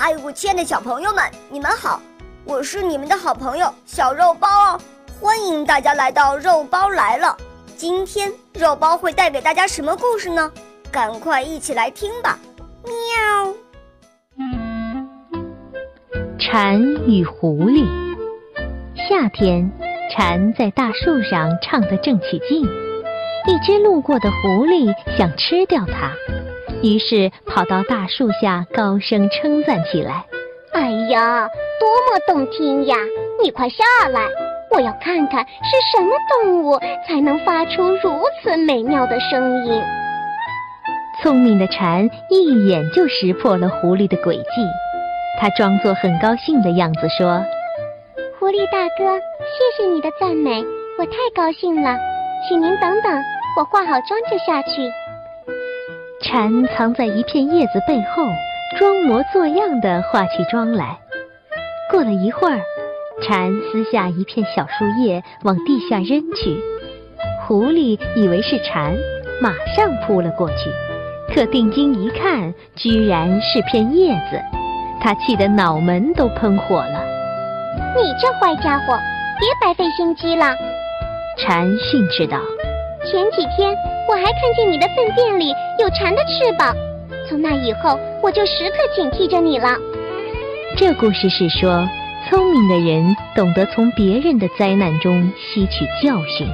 嗨，我亲爱的小朋友们，你们好！我是你们的好朋友小肉包哦，欢迎大家来到肉包来了。今天肉包会带给大家什么故事呢？赶快一起来听吧！喵。蝉与狐狸。夏天，蝉在大树上唱得正起劲，一只路过的狐狸想吃掉它。于是跑到大树下，高声称赞起来：“哎呀，多么动听呀！你快下来，我要看看是什么动物才能发出如此美妙的声音。”聪明的蝉一眼就识破了狐狸的诡计，它装作很高兴的样子说：“狐狸大哥，谢谢你的赞美，我太高兴了，请您等等，我化好妆就下去。”蝉藏在一片叶子背后，装模作样的化起妆来。过了一会儿，蝉撕下一片小树叶往地下扔去。狐狸以为是蝉，马上扑了过去。可定睛一看，居然是片叶子，他气得脑门都喷火了。你这坏家伙，别白费心机了！蝉训斥道。前几天我还看见你的粪便里有蝉的翅膀，从那以后我就时刻警惕着你了。这故事是说，聪明的人懂得从别人的灾难中吸取教训。